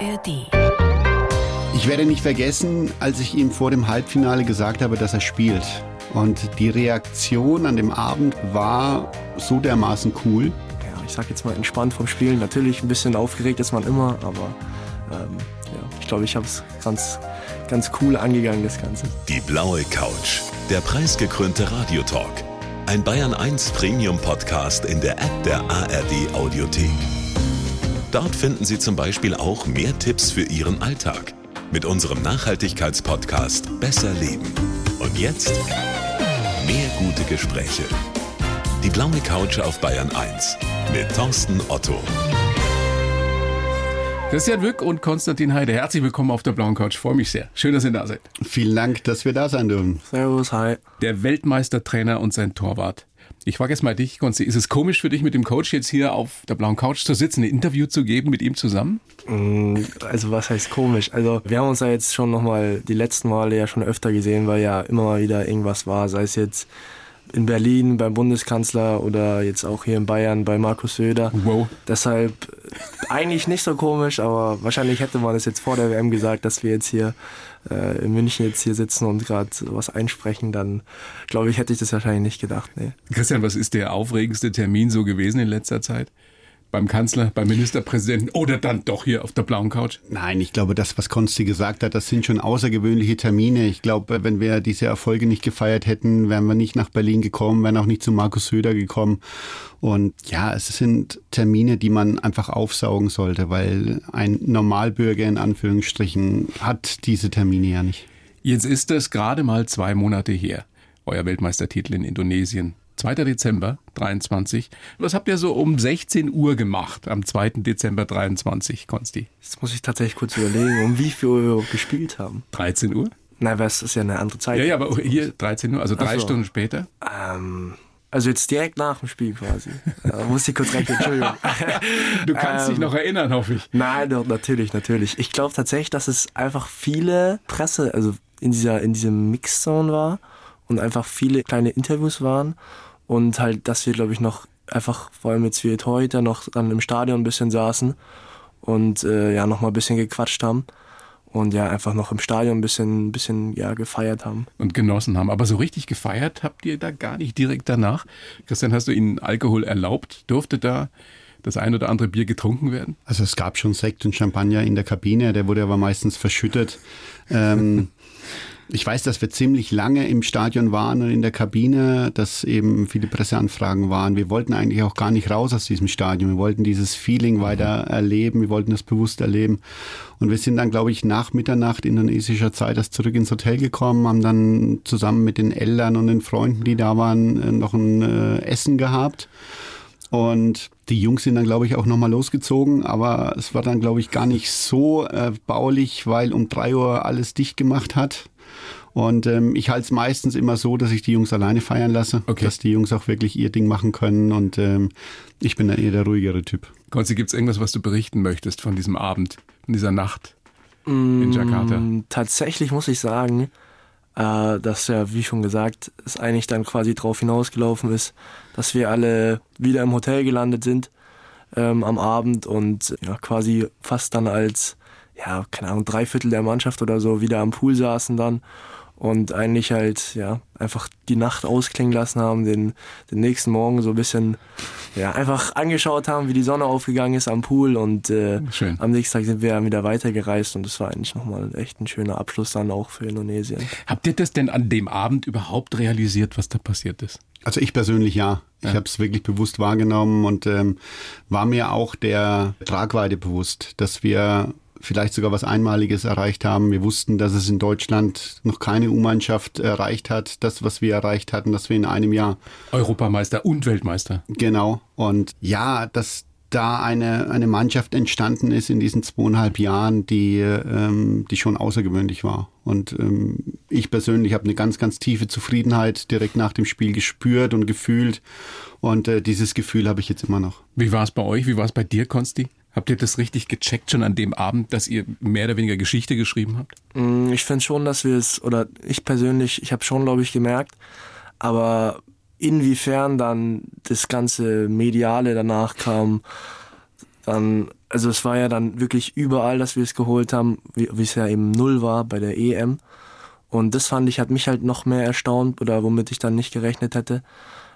ARD. Ich werde nicht vergessen, als ich ihm vor dem Halbfinale gesagt habe, dass er spielt. Und die Reaktion an dem Abend war so dermaßen cool. Ja, ich sag jetzt mal entspannt vom Spielen. Natürlich ein bisschen aufgeregt ist man immer, aber ähm, ja, ich glaube, ich habe es ganz, ganz cool angegangen, das Ganze. Die blaue Couch, der preisgekrönte Radiotalk. Ein Bayern 1 Premium Podcast in der App der ARD Audiothek. Dort finden Sie zum Beispiel auch mehr Tipps für Ihren Alltag mit unserem Nachhaltigkeitspodcast Besser Leben. Und jetzt mehr gute Gespräche. Die blaue Couch auf Bayern 1 mit Thorsten Otto. Christian Wück und Konstantin Heide, herzlich willkommen auf der blauen Couch. Freue mich sehr. Schön, dass ihr da seid. Vielen Dank, dass wir da sein dürfen. Servus, hi. Der Weltmeistertrainer und sein Torwart. Ich frage jetzt mal dich, Konsti, ist es komisch für dich, mit dem Coach jetzt hier auf der blauen Couch zu sitzen, ein Interview zu geben mit ihm zusammen? Mm, Also was heißt komisch? Also wir haben uns ja jetzt schon nochmal die letzten Male ja schon öfter gesehen, weil ja immer mal wieder irgendwas war, sei es jetzt in Berlin beim Bundeskanzler oder jetzt auch hier in Bayern bei Markus Söder. Wow. Deshalb äh, eigentlich nicht so komisch, aber wahrscheinlich hätte man es jetzt vor der WM gesagt, dass wir jetzt hier äh, in München jetzt hier sitzen und gerade was einsprechen, dann glaube ich, hätte ich das wahrscheinlich nicht gedacht. Nee. Christian, was ist der aufregendste Termin so gewesen in letzter Zeit? Beim Kanzler, beim Ministerpräsidenten oder dann doch hier auf der blauen Couch? Nein, ich glaube, das, was Konsti gesagt hat, das sind schon außergewöhnliche Termine. Ich glaube, wenn wir diese Erfolge nicht gefeiert hätten, wären wir nicht nach Berlin gekommen, wären auch nicht zu Markus Söder gekommen. Und ja, es sind Termine, die man einfach aufsaugen sollte, weil ein Normalbürger in Anführungsstrichen hat diese Termine ja nicht. Jetzt ist es gerade mal zwei Monate her. Euer Weltmeistertitel in Indonesien. 2. Dezember 23. Was habt ihr so um 16 Uhr gemacht am 2. Dezember 23, Konsti? Jetzt muss ich tatsächlich kurz überlegen, um wie viel Uhr wir gespielt haben. 13 Uhr? Nein, weil es ist ja eine andere Zeit. Ja, ja, aber hier 13 Uhr, also drei so. Stunden später. Ähm, also jetzt direkt nach dem Spiel quasi. Da muss ich kurz rechnen, Entschuldigung. Du kannst dich Ähm, noch erinnern, hoffe ich. Nein, doch, natürlich, natürlich. Ich glaube tatsächlich, dass es einfach viele Presse, also in dieser, in diesem Mixzone war und einfach viele kleine Interviews waren und halt, dass wir, glaube ich, noch einfach, vor allem jetzt wir heute noch dann im Stadion ein bisschen saßen und äh, ja, noch mal ein bisschen gequatscht haben und ja, einfach noch im Stadion ein bisschen, ein bisschen ja, gefeiert haben. Und genossen haben. Aber so richtig gefeiert habt ihr da gar nicht direkt danach. Christian, hast du ihnen Alkohol erlaubt? Durfte da das ein oder andere Bier getrunken werden? Also es gab schon Sekt und Champagner in der Kabine, der wurde aber meistens verschüttet. Ähm, ich weiß, dass wir ziemlich lange im Stadion waren und in der Kabine, dass eben viele Presseanfragen waren. Wir wollten eigentlich auch gar nicht raus aus diesem Stadion. Wir wollten dieses Feeling weiter erleben, wir wollten das bewusst erleben. Und wir sind dann, glaube ich, nach Mitternacht indonesischer Zeit erst zurück ins Hotel gekommen, haben dann zusammen mit den Eltern und den Freunden, die da waren, äh, noch ein äh, Essen gehabt. Und die Jungs sind dann, glaube ich, auch nochmal losgezogen, aber es war dann, glaube ich, gar nicht so äh, baulich, weil um drei Uhr alles dicht gemacht hat. Und ähm, ich halte es meistens immer so, dass ich die Jungs alleine feiern lasse, Okay. dass die Jungs auch wirklich ihr Ding machen können. Und ähm, ich bin dann eher der ruhigere Typ. Konsti, gibt es irgendwas, was du berichten möchtest von diesem Abend, von dieser Nacht in Jakarta? Mm, Tatsächlich muss ich sagen, äh, dass ja, wie schon gesagt, es eigentlich dann quasi drauf hinausgelaufen ist, dass wir alle wieder im Hotel gelandet sind ähm, am Abend und ja, quasi fast dann als, ja, keine Ahnung, drei Viertel der Mannschaft oder so wieder am Pool saßen dann und eigentlich halt, ja, einfach die Nacht ausklingen lassen haben, den, den nächsten Morgen so ein bisschen, ja, einfach angeschaut haben, wie die Sonne aufgegangen ist am Pool und äh, Schön. am nächsten Tag sind wir dann wieder weitergereist und das war eigentlich nochmal echt ein schöner Abschluss dann auch für Indonesien. Habt ihr das denn an dem Abend überhaupt realisiert, was da passiert ist? Also ich persönlich ja. Ich Ja. habe es wirklich bewusst wahrgenommen und ähm, war mir auch der Tragweite bewusst, dass wir vielleicht sogar was Einmaliges erreicht haben. Wir wussten, dass es in Deutschland noch keine U-Mannschaft erreicht hat. Das, was wir erreicht hatten, dass wir in einem Jahr Europameister und Weltmeister. Genau. Und ja, dass da eine, eine Mannschaft entstanden ist in diesen zweieinhalb Jahren, die, ähm, die schon außergewöhnlich war. Und ähm, ich persönlich habe eine ganz, ganz tiefe Zufriedenheit direkt nach dem Spiel gespürt und gefühlt. Und äh, dieses Gefühl habe ich jetzt immer noch. Wie war es bei euch? Wie war es bei dir, Konsti? Habt ihr das richtig gecheckt schon an dem Abend, dass ihr mehr oder weniger Geschichte geschrieben habt? Mm, Ich finde schon, dass wir es, oder ich persönlich, ich habe schon, glaube ich, gemerkt, aber inwiefern dann das ganze Mediale danach kam, dann, also es war ja dann wirklich überall, dass wir es geholt haben, wie, wie es ja eben null war bei der EM. Und das fand ich, hat mich halt noch mehr erstaunt oder womit ich dann nicht gerechnet hätte.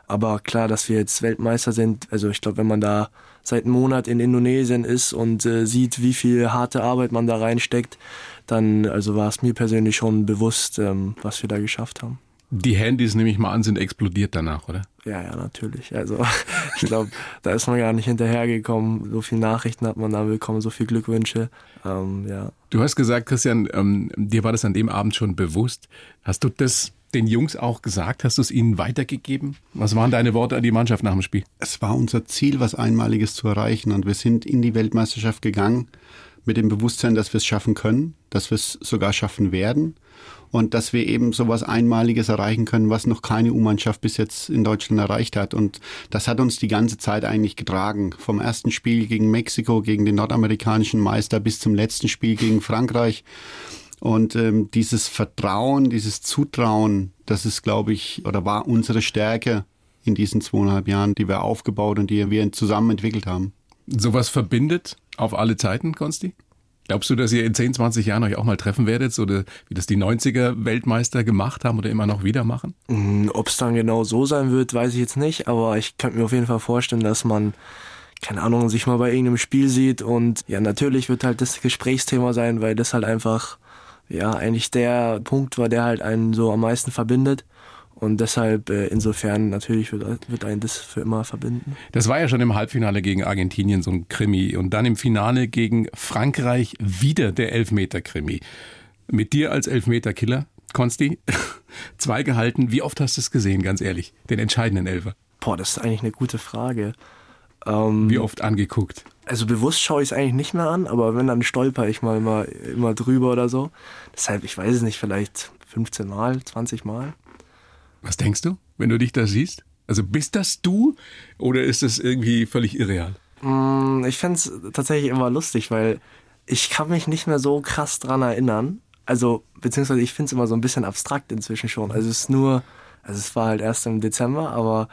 Aber klar, dass wir jetzt Weltmeister sind, also ich glaube, wenn man da seit einem Monat in Indonesien ist und äh, sieht, wie viel harte Arbeit man da reinsteckt, dann also war es mir persönlich schon bewusst, ähm, was wir da geschafft haben. Die Handys, nehme ich mal an, sind explodiert danach, oder? Ja, ja, natürlich. Also ich glaube, da ist man gar nicht hinterhergekommen. So viele Nachrichten hat man da bekommen, so viele Glückwünsche. Ähm, ja. Du hast gesagt, Christian, ähm, dir war das an dem Abend schon bewusst. Hast du das den Jungs auch gesagt? Hast du es ihnen weitergegeben? Was waren deine Worte an die Mannschaft nach dem Spiel? Es war unser Ziel, was Einmaliges zu erreichen und wir sind in die Weltmeisterschaft gegangen mit dem Bewusstsein, dass wir es schaffen können, dass wir es sogar schaffen werden und dass wir eben sowas Einmaliges erreichen können, was noch keine U-Mannschaft bis jetzt in Deutschland erreicht hat. Und das hat uns die ganze Zeit eigentlich getragen. Vom ersten Spiel gegen Mexiko, gegen den nordamerikanischen Meister bis zum letzten Spiel gegen Frankreich. Und ähm, dieses Vertrauen, dieses Zutrauen, das ist, glaube ich, oder war unsere Stärke in diesen zweieinhalb Jahren, die wir aufgebaut und die wir zusammen entwickelt haben. Sowas verbindet auf alle Zeiten, Konsti? Glaubst du, dass ihr in 10, 20 Jahren euch auch mal treffen werdet, so wie das die 90er Weltmeister gemacht haben oder immer noch wieder machen? Mm, Ob es dann genau so sein wird, weiß ich jetzt nicht, aber ich könnte mir auf jeden Fall vorstellen, dass man keine Ahnung, sich mal bei irgendeinem Spiel sieht und ja, natürlich wird halt das Gesprächsthema sein, weil das halt einfach ja eigentlich der Punkt war, der halt einen so am meisten verbindet. Und deshalb, äh, insofern, natürlich wird, wird einen das für immer verbinden. Das war ja schon im Halbfinale gegen Argentinien so ein Krimi. Und dann im Finale gegen Frankreich wieder der Elfmeter-Krimi. Mit dir als Elfmeter-Killer, Konsti, zwei gehalten. Wie oft hast du es gesehen, ganz ehrlich? Den entscheidenden Elfer. Boah, das ist eigentlich eine gute Frage. Ähm, Wie oft angeguckt? Also bewusst schaue ich es eigentlich nicht mehr an, aber wenn, dann stolper ich mal immer, immer drüber oder so. Deshalb, ich weiß es nicht, vielleicht 15 Mal, 20 Mal. Was denkst du, wenn du dich da siehst? Also bist das du oder ist das irgendwie völlig irreal? Mm, ich fände es tatsächlich immer lustig, weil ich kann mich nicht mehr so krass dran erinnern. Also, beziehungsweise ich finde es immer so ein bisschen abstrakt inzwischen schon. Also es ist nur also es war halt erst im Dezember, aber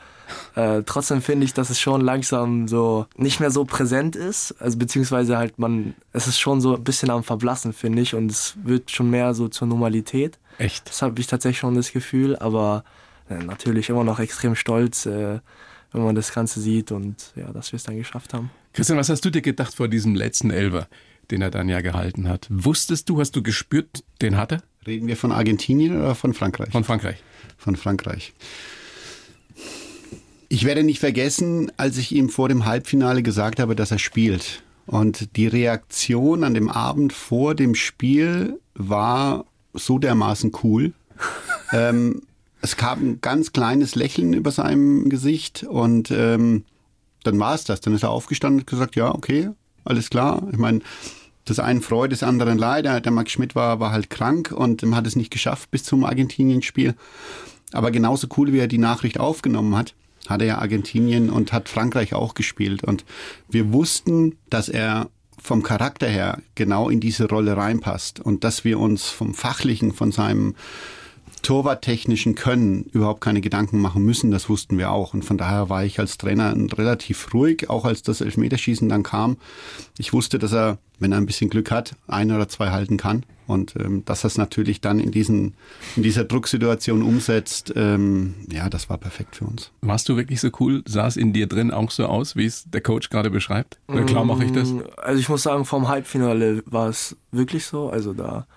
äh, trotzdem finde ich, dass es schon langsam so nicht mehr so präsent ist. Also beziehungsweise halt man, es ist schon so ein bisschen am Verblassen, finde ich, und es wird schon mehr so zur Normalität. Echt? Das habe ich tatsächlich schon das Gefühl, aber natürlich immer noch extrem stolz, äh, wenn man das Ganze sieht und ja, dass wir es dann geschafft haben. Christian, was hast du dir gedacht vor diesem letzten Elver, den er dann ja gehalten hat? Wusstest du, hast du gespürt, den hat er? Reden wir von Argentinien oder von Frankreich? Von Frankreich von Frankreich. Ich werde nicht vergessen, als ich ihm vor dem Halbfinale gesagt habe, dass er spielt. Und die Reaktion an dem Abend vor dem Spiel war so dermaßen cool. ähm, es kam ein ganz kleines Lächeln über seinem Gesicht und ähm, dann war es das. Dann ist er aufgestanden und gesagt, ja, okay, alles klar. Ich meine, das einen Freude, das anderen Leid. Der Max Schmidt war, war halt krank und hat es nicht geschafft bis zum Argentinien-Spiel. Aber genauso cool, wie er die Nachricht aufgenommen hat, hat er ja Argentinien und hat Frankreich auch gespielt. Und wir wussten, dass er vom Charakter her genau in diese Rolle reinpasst und dass wir uns vom Fachlichen, von seinem torwarttechnischen Können überhaupt keine Gedanken machen müssen, das wussten wir auch. Und von daher war ich als Trainer relativ ruhig, auch als das Elfmeterschießen dann kam. Ich wusste, dass er, wenn er ein bisschen Glück hat, ein oder zwei halten kann. Und ähm, dass er es natürlich dann in, diesen, in dieser Drucksituation umsetzt, ähm, ja, das war perfekt für uns. Warst du wirklich so cool? Sah es in dir drin auch so aus, wie es der Coach gerade beschreibt? Oder klar mache ich das? Mm, also ich muss sagen, vom Halbfinale war es wirklich so. Also da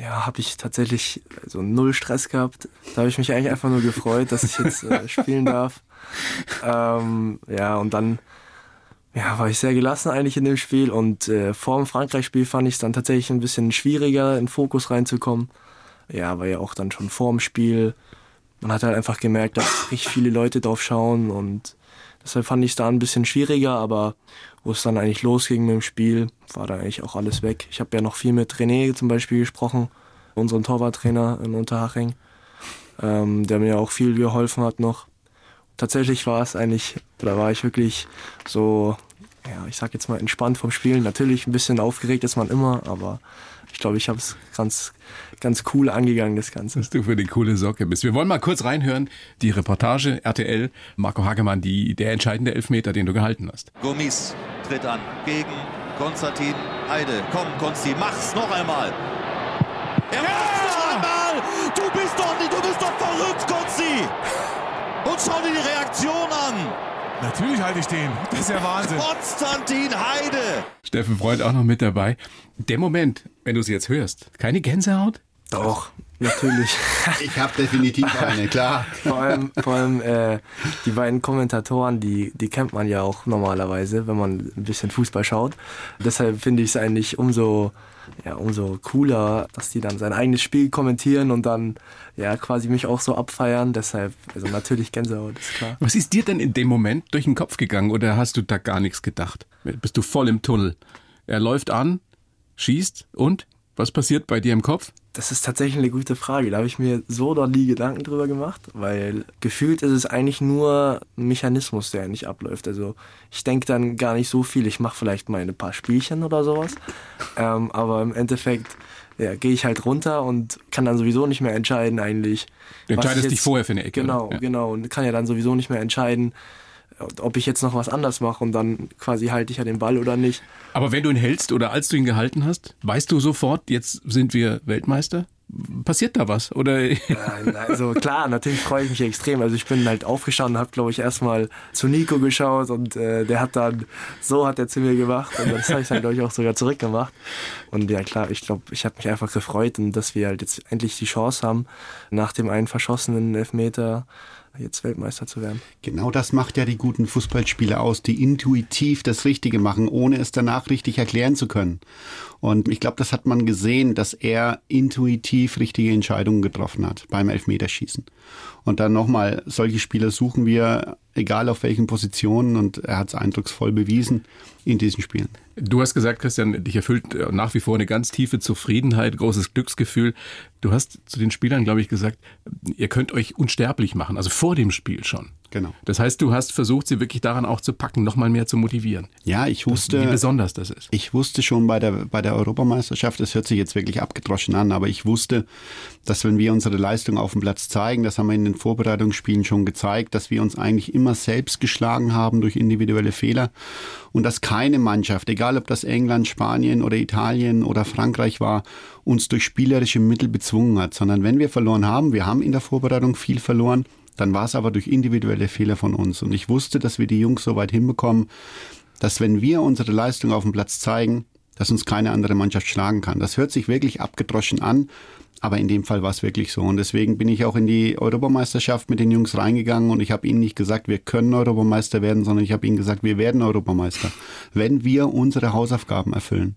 ja, habe ich tatsächlich so null Stress gehabt. Da habe ich mich eigentlich einfach nur gefreut, dass ich jetzt äh, spielen darf. Ähm, ja, und dann ja, war ich sehr gelassen eigentlich in dem Spiel und äh, vor dem Frankreich-Spiel fand ich es dann tatsächlich ein bisschen schwieriger, in den Fokus reinzukommen. Ja, weil ja auch dann schon vor dem Spiel, man hat halt einfach gemerkt, dass richtig viele Leute drauf schauen und deshalb fand ich es da ein bisschen schwieriger, aber wo es dann eigentlich losging mit dem Spiel, war da eigentlich auch alles weg. Ich habe ja noch viel mit René zum Beispiel gesprochen, unserem Torwarttrainer in Unterhaching, ähm, der mir auch viel geholfen hat noch. Tatsächlich war es eigentlich, da war ich wirklich so, ja, ich sag jetzt mal entspannt vom Spielen. Natürlich ein bisschen aufgeregt ist man immer, aber ich glaube, ich habe es ganz, ganz cool angegangen, das Ganze. Dass du für die coole Socke bist. Wir wollen mal kurz reinhören, die Reportage RTL, Marco Hagemann, die, der entscheidende Elfmeter, den du gehalten hast. Gomis tritt an gegen Konstantin Heide. Komm, Konsti, mach's noch einmal. Er macht's noch einmal! Du bist doch nicht, du bist doch verrückt, Konsti! Und schau dir die Reaktion an! Natürlich halte ich den. Das ist ja Wahnsinn. Konstantin Heide! Steffen Freund auch noch mit dabei. Der Moment, wenn du es jetzt hörst, keine Gänsehaut? Doch, natürlich. Ich habe definitiv eine, klar. vor allem, vor allem äh, die beiden Kommentatoren, die, die kennt man ja auch normalerweise, wenn man ein bisschen Fußball schaut. Deshalb finde ich es eigentlich umso, ja, umso cooler, dass die dann sein eigenes Spiel kommentieren und dann ja quasi mich auch so abfeiern. Deshalb, also natürlich Gänsehaut, ist klar. Was ist dir denn in dem Moment durch den Kopf gegangen oder hast du da gar nichts gedacht? Bist du voll im Tunnel? Er läuft an, schießt und was passiert bei dir im Kopf? Das ist tatsächlich eine gute Frage. Da habe ich mir so noch nie Gedanken drüber gemacht, weil gefühlt ist es eigentlich nur ein Mechanismus, der nicht abläuft. Also ich denke dann gar nicht so viel. Ich mache vielleicht mal ein paar Spielchen oder sowas. Ähm, aber im Endeffekt ja, gehe ich halt runter und kann dann sowieso nicht mehr entscheiden eigentlich. Du entscheidest ich dich vorher für eine Ecke. Genau? Ja. genau. Und kann ja dann sowieso nicht mehr entscheiden, ob ich jetzt noch was anders mache und dann quasi halte ich ja den Ball oder nicht. Aber wenn du ihn hältst oder als du ihn gehalten hast, weißt du sofort, jetzt sind wir Weltmeister? Passiert da was? Oder Nein, also klar, natürlich freue ich mich extrem. Also ich bin halt aufgestanden und habe, glaube ich, erstmal zu Nico geschaut und äh, der hat dann, so hat er zu mir gemacht und das habe ich dann, glaube ich, auch sogar zurückgemacht. Und ja klar, ich glaube, ich habe mich einfach gefreut und dass wir halt jetzt endlich die Chance haben, nach dem einen verschossenen Elfmeter jetzt Weltmeister zu werden. Genau das macht ja die guten Fußballspieler aus, die intuitiv das Richtige machen, ohne es danach richtig erklären zu können. Und ich glaube, das hat man gesehen, dass er intuitiv richtige Entscheidungen getroffen hat beim Elfmeterschießen. Und dann nochmal, solche Spieler suchen wir, egal auf welchen Positionen, und er hat es eindrucksvoll bewiesen in diesen Spielen. du hast gesagt, Christian, dich erfüllt äh, nach wie vor eine ganz tiefe Zufriedenheit, großes Glücksgefühl. Du hast zu den Spielern, glaube ich, gesagt, ihr könnt euch unsterblich machen, also vor dem Spiel schon. Genau. Das heißt, du hast versucht, sie wirklich daran auch zu packen, nochmal mehr zu motivieren. Ja, ich Wie wusste, besonders das ist. ich wusste schon bei der, bei der Europameisterschaft, das hört sich jetzt wirklich abgedroschen an, aber ich wusste, dass wenn wir unsere Leistung auf dem Platz zeigen, das haben wir in den Vorbereitungsspielen schon gezeigt, dass wir uns eigentlich immer selbst geschlagen haben durch individuelle Fehler und dass keine Mannschaft, egal ob das England, Spanien oder Italien oder Frankreich war, uns durch spielerische Mittel bezwungen hat, sondern wenn wir verloren haben, wir haben in der Vorbereitung viel verloren, dann war es aber durch individuelle Fehler von uns. Und ich wusste, dass wir die Jungs so weit hinbekommen, dass wenn wir unsere Leistung auf dem Platz zeigen, dass uns keine andere Mannschaft schlagen kann. Das hört sich wirklich abgedroschen an, aber in dem Fall war es wirklich so. Und deswegen bin ich auch in die Europameisterschaft mit den Jungs reingegangen und ich habe ihnen nicht gesagt, wir können Europameister werden, sondern ich habe ihnen gesagt, wir werden Europameister, wenn wir unsere Hausaufgaben erfüllen.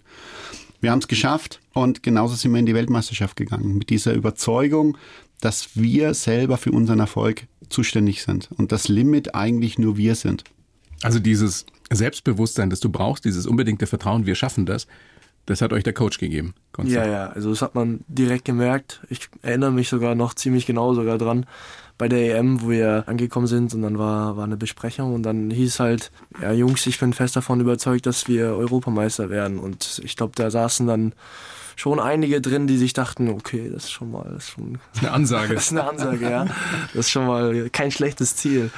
Wir haben es geschafft und genauso sind wir in die Weltmeisterschaft gegangen. Mit dieser Überzeugung, dass wir selber für unseren Erfolg zuständig sind und das Limit eigentlich nur wir sind. Also dieses Selbstbewusstsein, das du brauchst, dieses unbedingte Vertrauen, wir schaffen das, das hat euch der Coach gegeben. Konstantin. Ja, ja, also das hat man direkt gemerkt. Ich erinnere mich sogar noch ziemlich genau sogar dran bei der EM, wo wir angekommen sind und dann war, war eine Besprechung und dann hieß halt, ja Jungs, ich bin fest davon überzeugt, dass wir Europameister werden und ich glaube, da saßen dann schon einige drin, die sich dachten, okay, das ist schon mal, das ist schon Das ist eine Ansage. das ist eine Ansage, ja. Das ist schon mal kein schlechtes Ziel.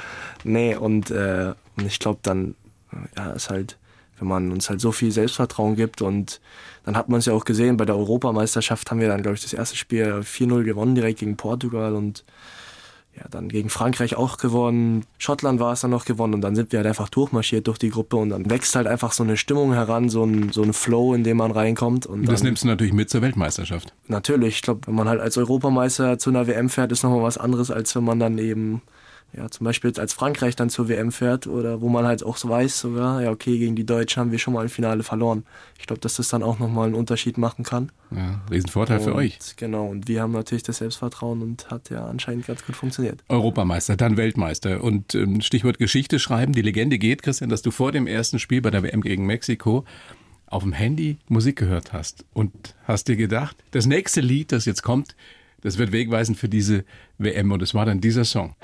Nee, und, äh, und ich glaube dann, ja, ist halt, wenn man uns halt so viel Selbstvertrauen gibt und dann hat man es ja auch gesehen, bei der Europameisterschaft haben wir dann, glaube ich, das erste Spiel 4-0 gewonnen, direkt gegen Portugal und ja, dann gegen Frankreich auch gewonnen, Schottland war es dann noch gewonnen und dann sind wir halt einfach durchmarschiert durch die Gruppe und dann wächst halt einfach so eine Stimmung heran, so ein, so ein Flow, in dem man reinkommt. Und Das dann, nimmst du natürlich mit zur Weltmeisterschaft. Natürlich, ich glaube, wenn man halt als Europameister zu einer WM fährt, ist nochmal was anderes, als wenn man dann eben, ja, zum Beispiel jetzt als Frankreich dann zur WM fährt oder wo man halt auch so weiß sogar, ja, okay, gegen die Deutschen haben wir schon mal im Finale verloren. Ich glaube, dass das dann auch nochmal einen Unterschied machen kann. Ja, Riesenvorteil für und, euch. Genau, und wir haben natürlich das Selbstvertrauen und hat ja anscheinend ganz gut funktioniert. Europameister, dann Weltmeister. Und ähm, Stichwort Geschichte schreiben. Die Legende geht, Christian, dass du vor dem ersten Spiel bei der WM gegen Mexiko auf dem Handy Musik gehört hast und hast dir gedacht, das nächste Lied, das jetzt kommt, das wird wegweisend für diese WM. Und es war dann dieser Song.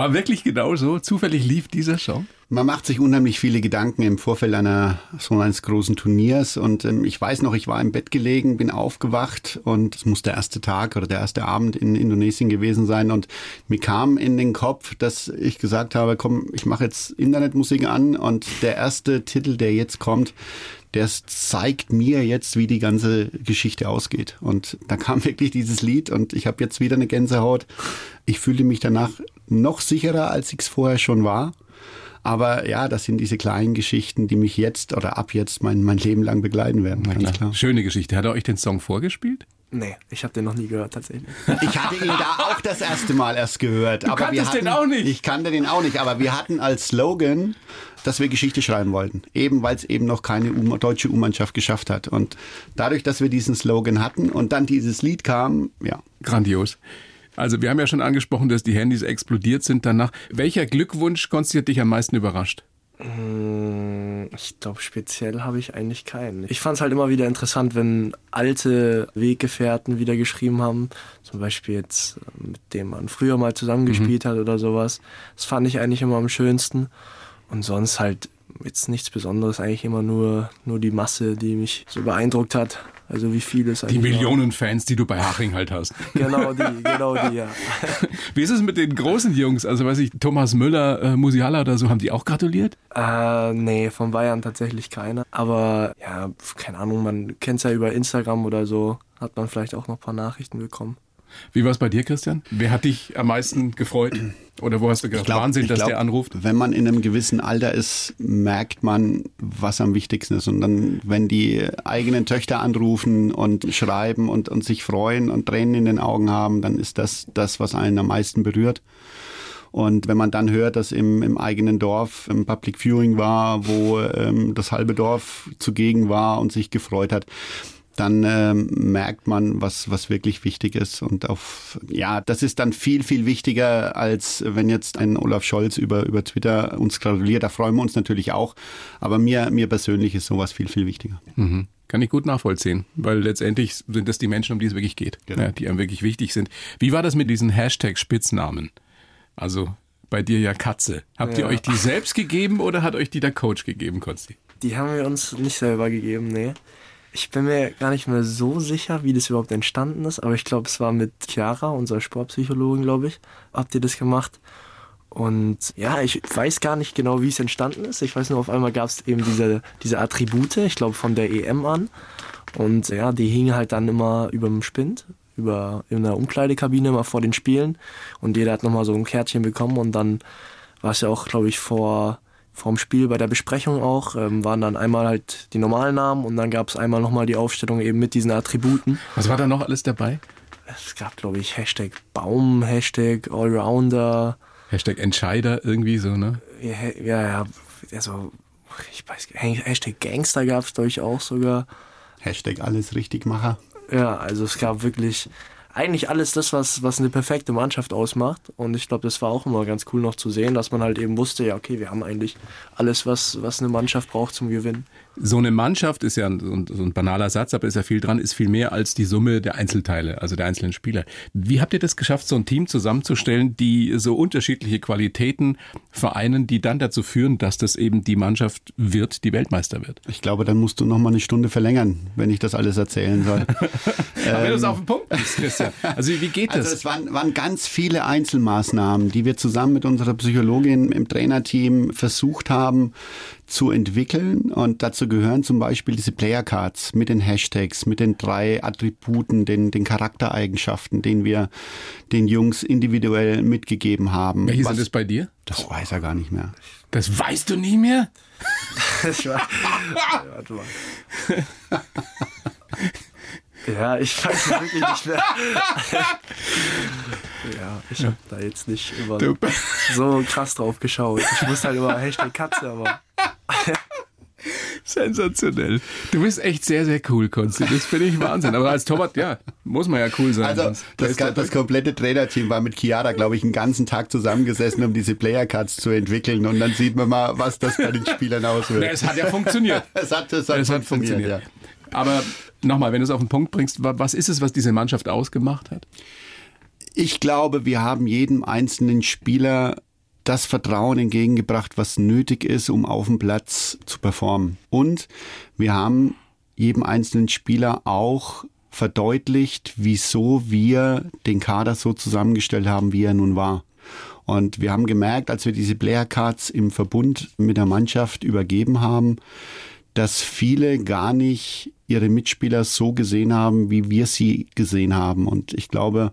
War wirklich genau so? Zufällig lief dieser Song? Man macht sich unheimlich viele Gedanken im Vorfeld einer so eines großen Turniers und ähm, ich weiß noch, ich war im Bett gelegen, bin aufgewacht und es muss der erste Tag oder der erste Abend in Indonesien gewesen sein und mir kam in den Kopf, dass ich gesagt habe, komm, ich mache jetzt Internetmusik an und der erste Titel, der jetzt kommt, der zeigt mir jetzt, wie die ganze Geschichte ausgeht. Und da kam wirklich dieses Lied und ich habe jetzt wieder eine Gänsehaut. Ich fühlte mich danach noch sicherer, als ich es vorher schon war. Aber ja, das sind diese kleinen Geschichten, die mich jetzt oder ab jetzt mein, mein Leben lang begleiten werden. Ganz klar. Schöne Geschichte. Hat er euch den Song vorgespielt? Nee, ich habe den noch nie gehört tatsächlich. Ich hatte ihn da auch das erste Mal erst gehört. Du aber wir kanntest hatten, den auch nicht? Ich kannte den auch nicht, aber wir hatten als Slogan, dass wir Geschichte schreiben wollten. Eben weil es eben noch keine U deutsche U-Mannschaft geschafft hat. Und dadurch, dass wir diesen Slogan hatten und dann dieses Lied kam, ja. Grandios. Also wir haben ja schon angesprochen, dass die Handys explodiert sind danach. Welcher Glückwunsch, Konsti, hat dich am meisten überrascht? Mm, Ich glaube, speziell habe ich eigentlich keinen. Ich fand es halt immer wieder interessant, wenn alte Weggefährten wieder geschrieben haben. Zum Beispiel jetzt, äh, mit dem man früher mal zusammengespielt hat oder sowas. Das fand ich eigentlich immer am schönsten. Und sonst halt jetzt nichts Besonderes, eigentlich immer nur, nur die Masse, die mich so beeindruckt hat. Also wie viel es Die. Millionen Fans, die du bei Haching halt hast. Genau die, genau die, ja. Wie ist es mit den großen Jungs? Also weiß ich, Thomas Müller, äh, Musiala oder so, haben die auch gratuliert? Äh, nee, von Bayern tatsächlich keiner. Aber ja, keine Ahnung, man kennt es ja über Instagram oder so, hat man vielleicht auch noch ein paar Nachrichten bekommen. Wie war es bei dir, Christian? Wer hat dich am meisten gefreut? Oder wo hast du gedacht, glaub- Wahnsinn, dass glaub, der anruft? Wenn man in einem gewissen Alter ist, merkt man, was am wichtigsten ist. Und dann, wenn die eigenen Töchter anrufen und schreiben und, und sich freuen und Tränen in den Augen haben, dann ist das das, was einen am meisten berührt. Und wenn man dann hört, dass im, im eigenen Dorf ein Public Viewing war, wo ähm, das halbe Dorf zugegen war und sich gefreut hat, dann ähm, merkt man, was, was wirklich wichtig ist. Und auf, ja, das ist dann viel, viel wichtiger, als wenn jetzt ein Olaf Scholz über, über Twitter uns gratuliert. Da freuen wir uns natürlich auch. Aber mir, mir persönlich ist sowas viel, viel wichtiger. Mhm. Kann ich gut nachvollziehen, weil letztendlich sind das die Menschen, um die es wirklich geht, Genau. ja, die einem wirklich wichtig sind. Wie war das mit diesen Hashtag-Spitznamen? Also bei dir ja Katze. Habt ihr Ja. euch die selbst gegeben oder hat euch die der Coach gegeben, Konsti? Die haben wir uns nicht selber gegeben, nee. Ich bin mir gar nicht mehr so sicher, wie das überhaupt entstanden ist, aber ich glaube, es war mit Chiara, unserer Sportpsychologin, glaube ich. Habt ihr das gemacht? Und ja, ich weiß gar nicht genau, wie es entstanden ist. Ich weiß nur, auf einmal gab es eben diese, diese Attribute, ich glaube von der EM an. Und ja, die hingen halt dann immer über dem Spind, über in der Umkleidekabine mal vor den Spielen. Und jeder hat nochmal so ein Kärtchen bekommen und dann war es ja auch, glaube ich, vor vorm Spiel bei der Besprechung auch, ähm, waren dann einmal halt die normalen Namen und dann gab es einmal nochmal die Aufstellung eben mit diesen Attributen. Was war da noch alles dabei? Es gab, glaube ich, Hashtag Baum, Hashtag Allrounder, Hashtag Entscheider irgendwie so, ne? ja, ja, ja, also, ich weiß Hashtag Gangster gab es, glaube ich, auch sogar. Hashtag alles Richtigmacher. Ja, also es gab wirklich eigentlich alles das, was, was eine perfekte Mannschaft ausmacht. Und ich glaube, das war auch immer ganz cool noch zu sehen, dass man halt eben wusste, ja, okay, wir haben eigentlich alles, was, was eine Mannschaft braucht zum Gewinnen. So eine Mannschaft ist ja ein, so ein- banaler Satz, aber ist ja viel dran, ist viel mehr als die Summe der Einzelteile, also der einzelnen Spieler. Wie habt ihr das geschafft, so ein Team zusammenzustellen, die so unterschiedliche Qualitäten vereinen, die dann dazu führen, dass das eben die Mannschaft wird, die Weltmeister wird? Ich glaube, dann musst du noch mal eine Stunde verlängern, wenn ich das alles erzählen soll. Aber wenn du es auf den Punkt bist, Christian. Also wie geht Also das? es waren, waren ganz viele Einzelmaßnahmen, die wir zusammen mit unserer Psychologin im Trainerteam versucht haben zu entwickeln. Und dazu gehören zum Beispiel diese Player Cards mit den Hashtags, mit den drei Attributen, den, den Charaktereigenschaften, den wir den Jungs individuell mitgegeben haben. Welche Was- sind das bei dir? Das weiß er gar nicht mehr. Das weißt du nie mehr? Das war, warte mal. Ja, ich weiß es wirklich nicht mehr. ja, ich habe da jetzt nicht immer Du- so krass drauf geschaut. Ich wusste halt immer Hashtag Katze, aber Sensationell. Du bist echt sehr, sehr cool, Konsti. Das finde ich Wahnsinn. Aber als Torwart, ja, muss man ja cool sein. Also sonst- das, doch- das komplette Trainerteam war mit Chiara, glaube ich, einen ganzen Tag zusammengesessen, um diese Player Cards zu entwickeln. Und dann sieht man mal, was das bei den Spielern Na, auswirkt. es hat ja funktioniert. Es hat, es hat, Es hat funktioniert. Aber nochmal, wenn du es auf den Punkt bringst, wa- was ist es, was diese Mannschaft ausgemacht hat? Ich glaube, wir haben jedem einzelnen Spieler das Vertrauen entgegengebracht, was nötig ist, um auf dem Platz zu performen. Und wir haben jedem einzelnen Spieler auch verdeutlicht, wieso wir den Kader so zusammengestellt haben, wie er nun war. Und wir haben gemerkt, als wir diese Player Cards im Verbund mit der Mannschaft übergeben haben, dass viele gar nicht ihre Mitspieler so gesehen haben, wie wir sie gesehen haben. Und ich glaube,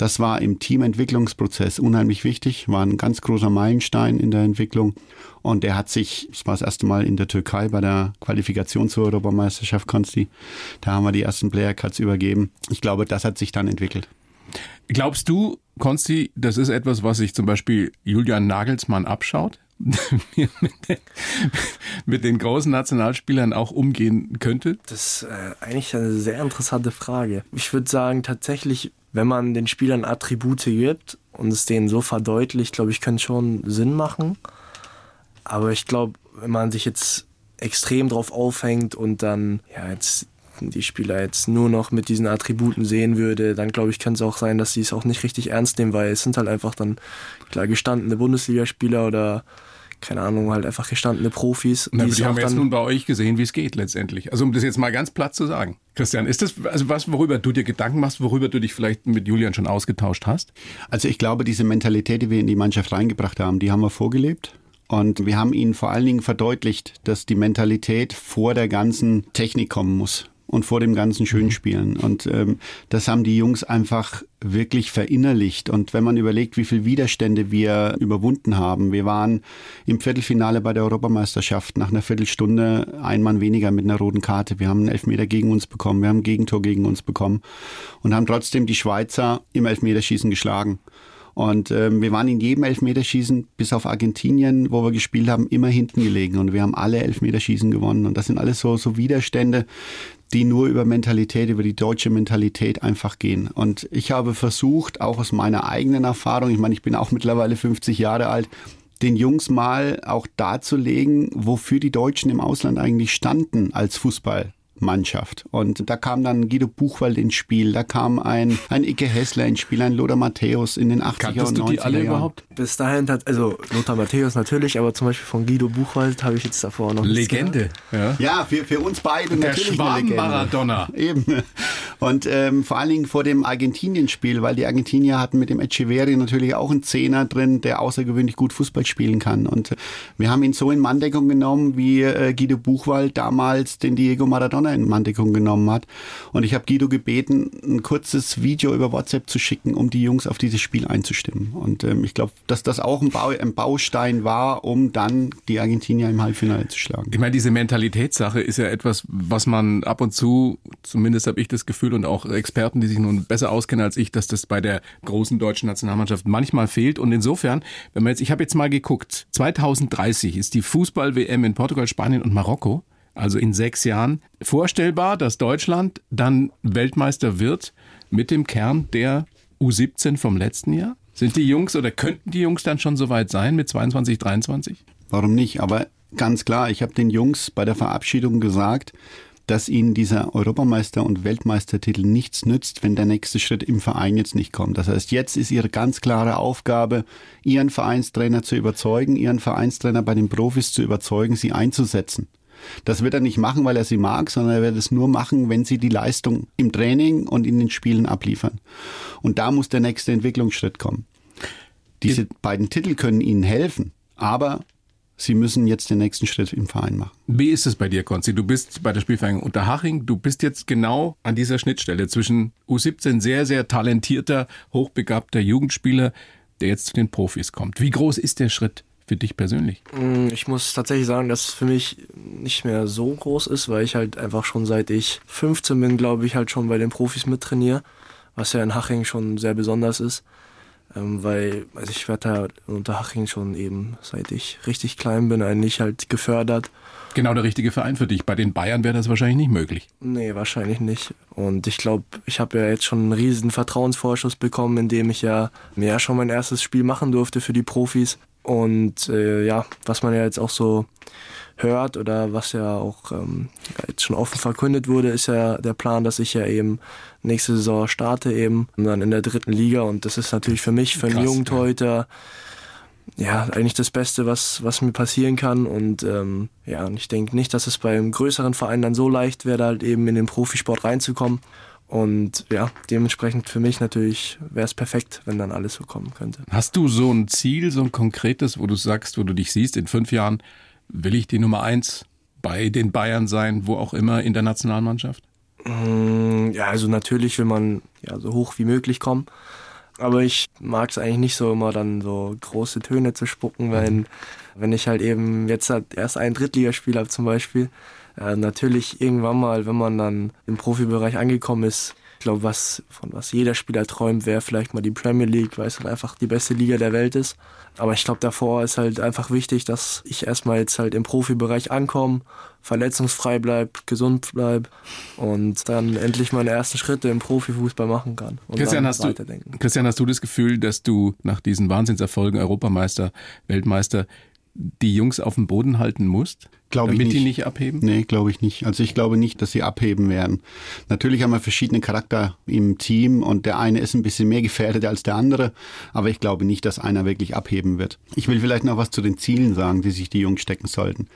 das war im Teamentwicklungsprozess unheimlich wichtig, war ein ganz großer Meilenstein in der Entwicklung. Und der hat sich, das war das erste Mal in der Türkei bei der Qualifikation zur Europameisterschaft Konsti, da haben wir die ersten Player Cuts übergeben. Ich glaube, das hat sich dann entwickelt. Glaubst du, Konsti, das ist etwas, was sich zum Beispiel Julian Nagelsmann abschaut? mit, den, mit den großen Nationalspielern auch umgehen könnte? Das ist äh, eigentlich eine sehr interessante Frage. Ich würde sagen, tatsächlich, wenn man den Spielern Attribute gibt und es denen so verdeutlicht, glaube ich, könnte schon Sinn machen. Aber ich glaube, wenn man sich jetzt extrem drauf aufhängt und dann ja jetzt die Spieler jetzt nur noch mit diesen Attributen sehen würde, dann glaube ich, kann es auch sein, dass sie es auch nicht richtig ernst nehmen, weil es sind halt einfach dann klar gestandene Bundesligaspieler oder keine Ahnung, halt einfach gestandene Profis. Na, es die haben jetzt dann- nun bei euch gesehen, wie es geht letztendlich. Also um das jetzt mal ganz platt zu sagen. Christian, ist das also was, worüber du dir Gedanken machst, worüber du dich vielleicht mit Julian schon ausgetauscht hast? Also ich glaube, diese Mentalität, die wir in die Mannschaft reingebracht haben, die haben wir vorgelebt. Und wir haben ihnen vor allen Dingen verdeutlicht, dass die Mentalität vor der ganzen Technik kommen muss und vor dem ganzen schönen Spielen. Und ähm, das haben die Jungs einfach wirklich verinnerlicht. Und wenn man überlegt, wie viel Widerstände wir überwunden haben, wir waren im Viertelfinale bei der Europameisterschaft nach einer Viertelstunde ein Mann weniger mit einer roten Karte. Wir haben einen Elfmeter gegen uns bekommen, wir haben ein Gegentor gegen uns bekommen und haben trotzdem die Schweizer im Elfmeterschießen geschlagen. Und ähm, wir waren in jedem Elfmeterschießen, bis auf Argentinien, wo wir gespielt haben, immer hinten gelegen. Und wir haben alle Elfmeterschießen gewonnen. Und das sind alles so, so Widerstände, die nur über Mentalität, über die deutsche Mentalität einfach gehen. Und ich habe versucht, auch aus meiner eigenen Erfahrung, ich meine, ich bin auch mittlerweile 50 Jahre alt, den Jungs mal auch darzulegen, wofür die Deutschen im Ausland eigentlich standen als Fußball. Mannschaft. Und da kam dann Guido Buchwald ins Spiel, da kam ein, ein Icke Hessler ins Spiel, ein Lothar Matthäus in den 80er Kanntest und 90er du die alle Jahren. überhaupt? Bis dahin hat, also Lothar Matthäus natürlich, aber zum Beispiel von Guido Buchwald habe ich jetzt davor noch. Legende. Ja. Ja, für, für uns beide Der natürlich Legende. Schwaben-Maradona. Eben. Und ähm, vor allen Dingen vor dem Argentinien-Spiel, weil die Argentinier hatten mit dem Echeverri natürlich auch einen Zehner drin, der außergewöhnlich gut Fußball spielen kann. Und äh, wir haben ihn so in Manndeckung genommen, wie äh, Guido Buchwald damals den Diego Maradona Manndeckung genommen hat. Und ich habe Guido gebeten, ein kurzes Video über WhatsApp zu schicken, um die Jungs auf dieses Spiel einzustimmen. Und ähm, ich glaube, dass das auch ein, Bau, ein Baustein war, um dann die Argentinier im Halbfinale zu schlagen. Ich meine, diese Mentalitätssache ist ja etwas, was man ab und zu, zumindest habe ich das Gefühl und auch Experten, die sich nun besser auskennen als ich, dass das bei der großen deutschen Nationalmannschaft manchmal fehlt. Und insofern, wenn man jetzt, ich habe jetzt mal geguckt, 2030 ist die Fußball-WM in Portugal, Spanien und Marokko. Also in sechs Jahren vorstellbar, dass Deutschland dann Weltmeister wird mit dem Kern der U17 vom letzten Jahr? Sind die Jungs oder könnten die Jungs dann schon so weit sein mit 22, 23? Warum nicht? Aber ganz klar, ich habe den Jungs bei der Verabschiedung gesagt, dass ihnen dieser Europameister- und Weltmeistertitel nichts nützt, wenn der nächste Schritt im Verein jetzt nicht kommt. Das heißt, jetzt ist ihre ganz klare Aufgabe, ihren Vereinstrainer zu überzeugen, ihren Vereinstrainer bei den Profis zu überzeugen, sie einzusetzen. Das wird er nicht machen, weil er sie mag, sondern er wird es nur machen, wenn sie die Leistung im Training und in den Spielen abliefern. Und da muss der nächste Entwicklungsschritt kommen. Diese beiden Titel können ihnen helfen, aber sie müssen jetzt den nächsten Schritt im Verein machen. Wie ist es bei dir, Konzi? Du bist bei der Spielvereinigung Unterhaching. Du bist jetzt genau an dieser Schnittstelle zwischen U17 sehr, sehr talentierter, hochbegabter Jugendspieler, der jetzt zu den Profis kommt. Wie groß ist der Schritt für dich persönlich? Mm, Ich muss tatsächlich sagen, dass es für mich nicht mehr so groß ist, weil ich halt einfach schon seit ich 15 bin, glaube ich, halt schon bei den Profis mittrainiere, was ja in Haching schon sehr besonders ist. Ähm, weil, also ich werde da unter Haching schon eben, seit ich richtig klein bin, eigentlich halt gefördert. Genau der richtige Verein für dich. Bei den Bayern wäre das wahrscheinlich nicht möglich. Nee, wahrscheinlich nicht. Und ich glaube, ich habe ja jetzt schon einen riesen Vertrauensvorschuss bekommen, indem ich ja mir ja schon mein erstes Spiel machen durfte für die Profis. Und äh, ja, was man ja jetzt auch so hört oder was ja auch ähm, jetzt schon offen verkündet wurde, ist ja der Plan, dass ich ja eben nächste Saison starte eben dann in der dritten Liga. Und das ist natürlich für mich, für einen Torhüter, ja, eigentlich das Beste, was, was mir passieren kann. Und ähm, ja, und ich denke nicht, dass es beim größeren Verein dann so leicht wäre, halt eben in den Profisport reinzukommen. Und ja, dementsprechend für mich natürlich wäre es perfekt, wenn dann alles so kommen könnte. Hast du so ein Ziel, so ein konkretes, wo du sagst, wo du dich siehst, in fünf Jahren will ich die Nummer eins bei den Bayern sein, wo auch immer in der Nationalmannschaft? Mm, Ja, also natürlich will man ja so hoch wie möglich kommen. Aber ich mag es eigentlich nicht so immer dann so große Töne zu spucken, wenn, wenn ich halt eben jetzt halt erst ein Drittligaspiel habe zum Beispiel. Äh, natürlich irgendwann mal, wenn man dann im Profibereich angekommen ist, ich glaube, was, von was jeder Spieler träumt, wäre vielleicht mal die Premier League, weil es halt einfach die beste Liga der Welt ist. Aber ich glaube, davor ist halt einfach wichtig, dass ich erstmal jetzt halt im Profibereich ankomme, verletzungsfrei bleib, gesund bleib und dann endlich meine ersten Schritte im Profifußball machen kann. Und Christian hast, du. Christian, hast du das Gefühl, dass du nach diesen Wahnsinnserfolgen Europameister, Weltmeister, die Jungs auf dem Boden halten musst? Glaube ich damit die nicht. nicht abheben? Nee, glaube ich nicht. Also ich glaube nicht, dass sie abheben werden. Natürlich haben wir verschiedene Charakter im Team und der eine ist ein bisschen mehr gefährdet als der andere, aber ich glaube nicht, dass einer wirklich abheben wird. Ich will vielleicht noch was zu den Zielen sagen, die sich die Jungs stecken sollten.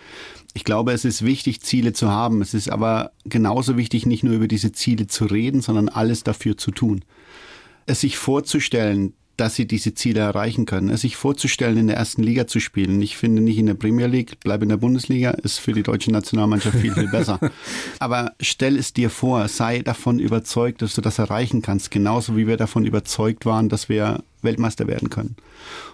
Ich glaube, es ist wichtig, Ziele zu haben. Es ist aber genauso wichtig, nicht nur über diese Ziele zu reden, sondern alles dafür zu tun. Es sich vorzustellen, dass sie diese Ziele erreichen können. Es sich vorzustellen, in der ersten Liga zu spielen. Ich finde nicht in der Premier League, bleib in der Bundesliga, ist für die deutsche Nationalmannschaft viel, viel besser. Aber stell es dir vor, sei davon überzeugt, dass du das erreichen kannst. Genauso wie wir davon überzeugt waren, dass wir Weltmeister werden können.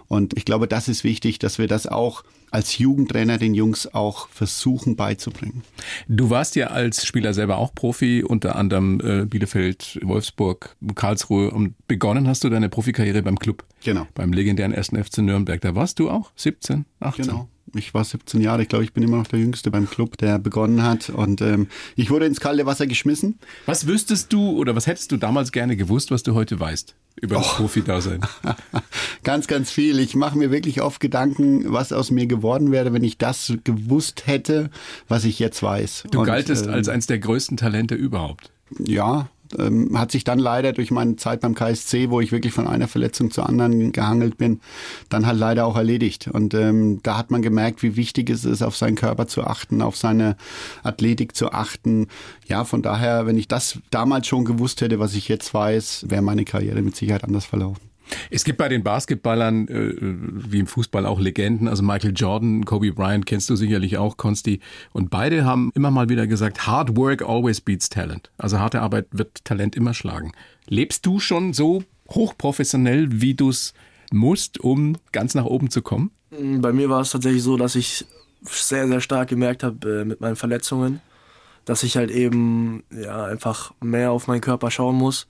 Und ich glaube, das ist wichtig, dass wir das auch als Jugendtrainer den Jungs auch versuchen beizubringen. Du warst ja als Spieler selber auch Profi, unter anderem äh, Bielefeld, Wolfsburg, Karlsruhe und begonnen hast du deine Profikarriere beim Club. Genau. Beim legendären 1. FC Nürnberg. Da warst du auch 17, 18. Genau. Ich war 17 Jahre, ich glaube, ich bin immer noch der Jüngste beim Club, der begonnen hat. Und ähm, ich wurde ins kalte Wasser geschmissen. Was wüsstest du oder was hättest du damals gerne gewusst, was du heute weißt über das Profi-Dasein? ganz, ganz viel. Ich mache mir wirklich oft Gedanken, was aus mir geworden wäre, wenn ich das gewusst hätte, was ich jetzt weiß. Du Und, galtest ähm, als eines der größten Talente überhaupt. ja, ähm, hat sich dann leider durch meine Zeit beim KSC, wo ich wirklich von einer Verletzung zur anderen gehangelt bin, dann halt leider auch erledigt. Und ähm, da hat man gemerkt, wie wichtig es ist, auf seinen Körper zu achten, auf seine Athletik zu achten. Ja, von daher, wenn ich das damals schon gewusst hätte, was ich jetzt weiß, wäre meine Karriere mit Sicherheit anders verlaufen. Es gibt bei den Basketballern, äh, wie im Fußball, auch Legenden. Also Michael Jordan, Kobe Bryant kennst du sicherlich auch, Konsti. Und beide haben immer mal wieder gesagt, Hard work always beats talent. Also harte Arbeit wird Talent immer schlagen. Lebst du schon so hochprofessionell, wie du es musst, um ganz nach oben zu kommen? Bei mir war es tatsächlich so, dass ich sehr, sehr stark gemerkt habe äh, mit meinen Verletzungen, dass ich halt eben ja, einfach mehr auf meinen Körper schauen muss,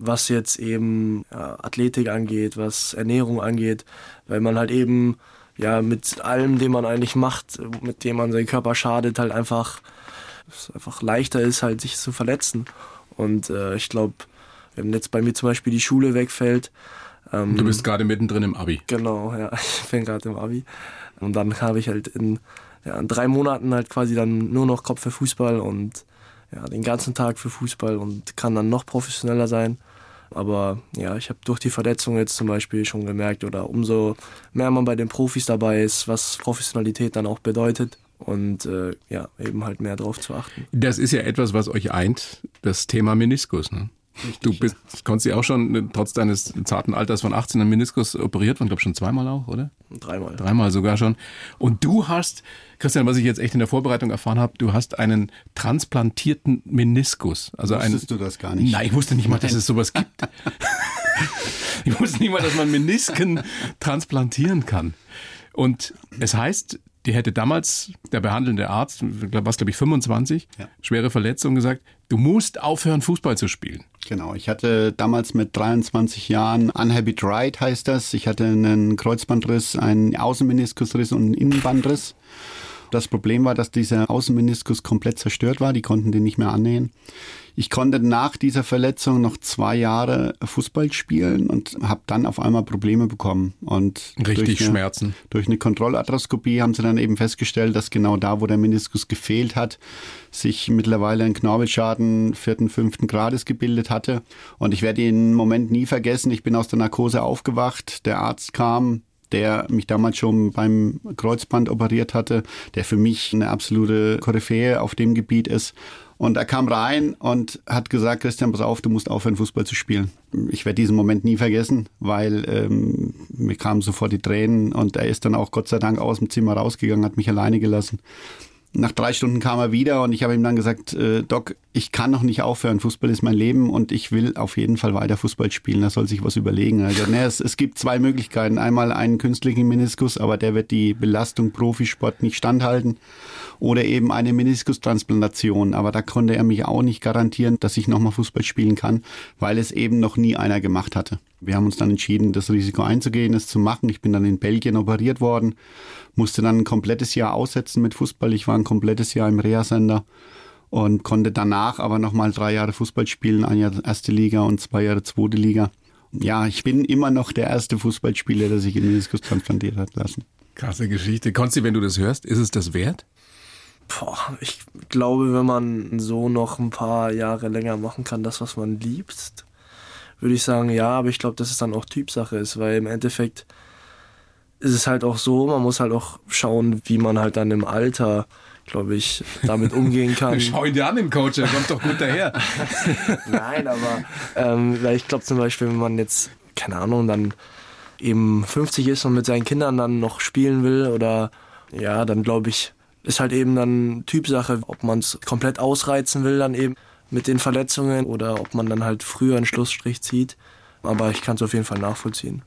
was jetzt eben ja, Athletik angeht, was Ernährung angeht, weil man halt eben ja mit allem, dem man eigentlich macht, mit dem man seinen Körper schadet, halt einfach, es einfach leichter ist, halt sich zu verletzen. Und äh, ich glaube, wenn jetzt bei mir zum Beispiel die Schule wegfällt, ähm, Du bist gerade mittendrin im Abi. Genau, ja. Ich bin gerade im Abi. Und dann habe ich halt in, ja, in drei Monaten halt quasi dann nur noch Kopf für Fußball und ja, den ganzen Tag für Fußball und kann dann noch professioneller sein. Aber ja, ich habe durch die Verletzung jetzt zum Beispiel schon gemerkt, oder umso mehr man bei den Profis dabei ist, was Professionalität dann auch bedeutet und äh, ja, eben halt mehr drauf zu achten. Das ist ja etwas, was euch eint, das Thema Meniskus. Ne? Du bist, konntest ja auch schon trotz deines zarten Alters von 18 am Meniskus operiert worden, glaube schon zweimal auch, oder? Dreimal. Dreimal sogar schon. Und du hast, Christian, was ich jetzt echt in der Vorbereitung erfahren habe, du hast einen transplantierten Meniskus. Also Wusstest einen, du das gar nicht? Nein, ich wusste nicht mal, dass es sowas gibt. ich wusste nicht mal, dass man Menisken transplantieren kann. Und es heißt, die hätte damals der behandelnde Arzt, was glaube ich 25, Ja. schwere Verletzung gesagt, du musst aufhören Fußball zu spielen. Genau, ich hatte damals mit 23 Jahren Unhabit Right heißt das. Ich hatte einen Kreuzbandriss, einen Außenmeniskusriss und einen Innenbandriss. Das Problem war, dass dieser Außenmeniskus komplett zerstört war. Die konnten den nicht mehr annähen. Ich konnte nach dieser Verletzung noch zwei Jahre Fußball spielen und habe dann auf einmal Probleme bekommen. Und Richtig durch eine, Schmerzen. Durch eine Kontrollarthroskopie haben sie dann eben festgestellt, dass genau da, wo der Meniskus gefehlt hat, sich mittlerweile ein Knorpelschaden vierten, fünften Grades gebildet hatte. Und ich werde den Moment nie vergessen. Ich bin aus der Narkose aufgewacht. Der Arzt kam, der mich damals schon beim Kreuzband operiert hatte, der für mich eine absolute Koryphäe auf dem Gebiet ist. Und er kam rein und hat gesagt, Christian, pass auf, du musst aufhören, Fußball zu spielen. Ich werde diesen Moment nie vergessen, weil ähm, mir kamen sofort die Tränen und er ist dann auch Gott sei Dank aus dem Zimmer rausgegangen, hat mich alleine gelassen. Nach drei Stunden kam er wieder und ich habe ihm dann gesagt, äh, Doc, ich kann noch nicht aufhören. Fußball ist mein Leben und ich will auf jeden Fall weiter Fußball spielen. Er soll sich was überlegen. Also, ne, es, es gibt zwei Möglichkeiten. Einmal einen künstlichen Meniskus, aber der wird die Belastung Profisport nicht standhalten. Oder eben eine Meniskustransplantation. Aber da konnte er mich auch nicht garantieren, dass ich nochmal Fußball spielen kann, weil es eben noch nie einer gemacht hatte. Wir haben uns dann entschieden, das Risiko einzugehen, es zu machen. Ich bin dann in Belgien operiert worden, musste dann ein komplettes Jahr aussetzen mit Fußball. Ich war ein komplettes Jahr im Reha-Sender und konnte danach aber nochmal drei Jahre Fußball spielen, ein Jahr erste Liga und zwei Jahre zweite Liga. Ja, ich bin immer noch der erste Fußballspieler, der sich in Meniskus transplantiert hat lassen. Krasse Geschichte. Konsti, wenn du das hörst, ist es das wert? Boah, ich glaube, wenn man so noch ein paar Jahre länger machen kann, das, was man liebt, würde ich sagen, ja, aber ich glaube, dass es dann auch Typsache ist, weil im Endeffekt ist es halt auch so, man muss halt auch schauen, wie man halt dann im Alter, glaube ich, damit umgehen kann. Schau ihn dir an, den Coach, der kommt doch gut daher. Nein, aber ähm, weil ich glaube zum Beispiel, wenn man jetzt, keine Ahnung, dann eben 50 ist und mit seinen Kindern dann noch spielen will oder ja, dann glaube ich, ist halt eben dann Typsache, ob man es komplett ausreizen will dann eben mit den Verletzungen oder ob man dann halt früher einen Schlussstrich zieht. Aber ich kann es auf jeden Fall nachvollziehen.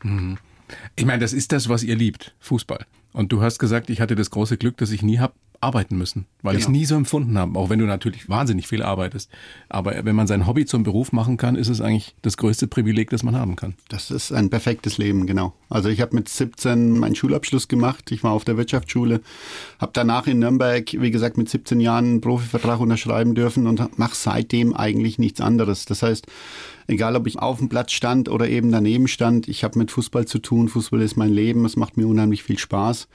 Ich meine, das ist das, was ihr liebt, Fußball. Und du hast gesagt, ich hatte das große Glück, dass ich nie hab arbeiten müssen, weil ich es nie so empfunden habe, auch wenn du natürlich wahnsinnig viel arbeitest. Aber wenn man sein Hobby zum Beruf machen kann, ist es eigentlich das größte Privileg, das man haben kann. Das ist ein perfektes Leben, genau. Also ich habe mit 17 meinen Schulabschluss gemacht. Ich war auf der Wirtschaftsschule, habe danach in Nürnberg, wie gesagt, mit 17 Jahren einen Profivertrag unterschreiben dürfen und mache seitdem eigentlich nichts anderes. Das heißt, egal ob ich auf dem Platz stand oder eben daneben stand, ich habe mit Fußball zu tun. Fußball ist mein Leben. Es macht mir unheimlich viel Spaß.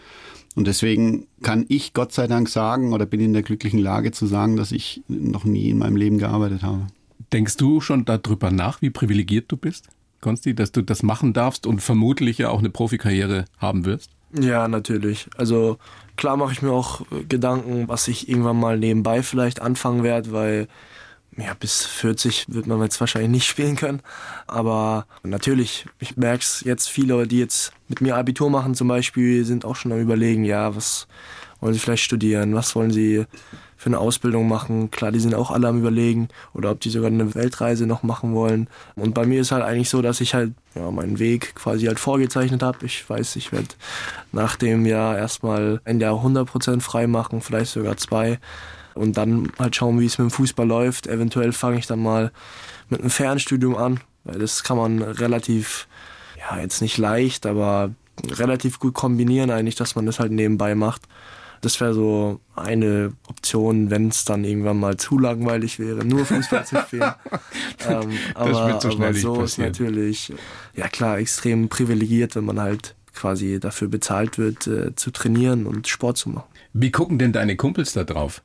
Und deswegen kann ich Gott sei Dank sagen oder bin in der glücklichen Lage zu sagen, dass ich noch nie in meinem Leben gearbeitet habe. Denkst du schon darüber nach, wie privilegiert du bist, Konsti, dass du das machen darfst und vermutlich ja auch eine Profikarriere haben wirst? Ja, natürlich. Also klar mache ich mir auch äh, Gedanken, was ich irgendwann mal nebenbei vielleicht anfangen werde, weil ja, bis 40 wird man jetzt wahrscheinlich nicht spielen können. Aber natürlich, ich merke es jetzt, viele, die jetzt mit mir Abitur machen zum Beispiel, sind auch schon am überlegen, ja, was wollen sie vielleicht studieren, was wollen sie für eine Ausbildung machen. Klar, die sind auch alle am überlegen oder ob die sogar eine Weltreise noch machen wollen. Und bei mir ist halt eigentlich so, dass ich halt ja, meinen Weg quasi halt vorgezeichnet habe. Ich weiß, ich werde nach dem Jahr erstmal ein Jahr 100% frei machen, vielleicht sogar zwei und dann halt schauen, wie es mit dem Fußball läuft. Eventuell fange ich dann mal mit einem Fernstudium an, weil das kann man relativ, ja, jetzt nicht leicht, aber relativ gut kombinieren eigentlich, dass man das halt nebenbei macht. Das wäre so eine Option, wenn es dann irgendwann mal zu langweilig wäre, nur Fußball zu spielen. ähm, aber wird so aber so ist natürlich, ja klar, extrem privilegiert, wenn man halt quasi dafür bezahlt wird, äh, zu trainieren und Sport zu machen. Wie gucken denn deine Kumpels da drauf?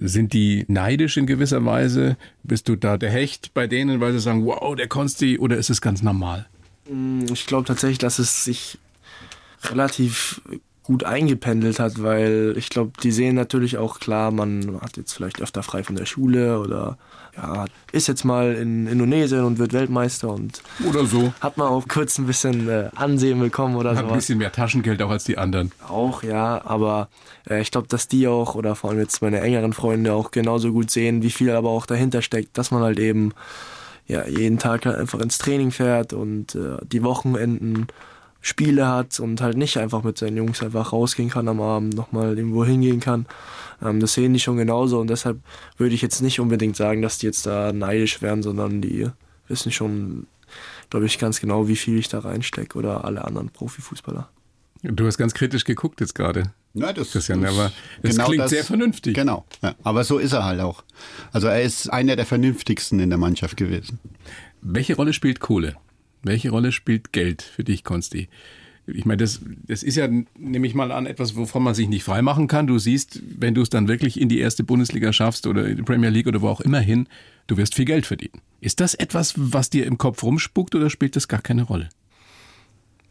Sind die neidisch in gewisser Weise? Bist du da der Hecht bei denen, weil sie sagen, wow, der Konsti, oder ist es ganz normal? Ich glaube tatsächlich, dass es sich relativ gut eingependelt hat, weil ich glaube, die sehen natürlich auch klar, man hat jetzt vielleicht öfter frei von der Schule oder ja, ist jetzt mal in Indonesien und wird Weltmeister und Oder so. hat man auch kurz ein bisschen äh, Ansehen bekommen oder Hat ein bisschen mehr Taschengeld auch als die anderen. Auch, ja, aber äh, ich glaube, dass die auch oder vor allem jetzt meine engeren Freunde auch genauso gut sehen, wie viel aber auch dahinter steckt, dass man halt eben ja, jeden Tag halt einfach ins Training fährt und äh, die Wochenenden Spiele hat und halt nicht einfach mit seinen Jungs einfach rausgehen kann am Abend, nochmal irgendwo hingehen kann. Ähm, das sehen die schon genauso und deshalb würde ich jetzt nicht unbedingt sagen, dass die jetzt da neidisch wären, sondern die wissen schon, glaube ich, ganz genau, wie viel ich da reinstecke oder alle anderen Profifußballer. Du hast ganz kritisch geguckt jetzt gerade. Ja, das, Christian, aber das klingt sehr vernünftig. Genau, ja. aber so ist er halt auch. Also er ist einer der vernünftigsten in der Mannschaft gewesen. Welche Rolle spielt Kohle? Welche Rolle spielt Geld für dich, Konsti? Ich meine, das, das ist ja, nehme ich mal an, etwas, wovon man sich nicht freimachen kann. Du siehst, wenn du es dann wirklich in die erste Bundesliga schaffst oder in die Premier League oder wo auch immer hin, du wirst viel Geld verdienen. Ist das etwas, was dir im Kopf rumspuckt oder spielt das gar keine Rolle?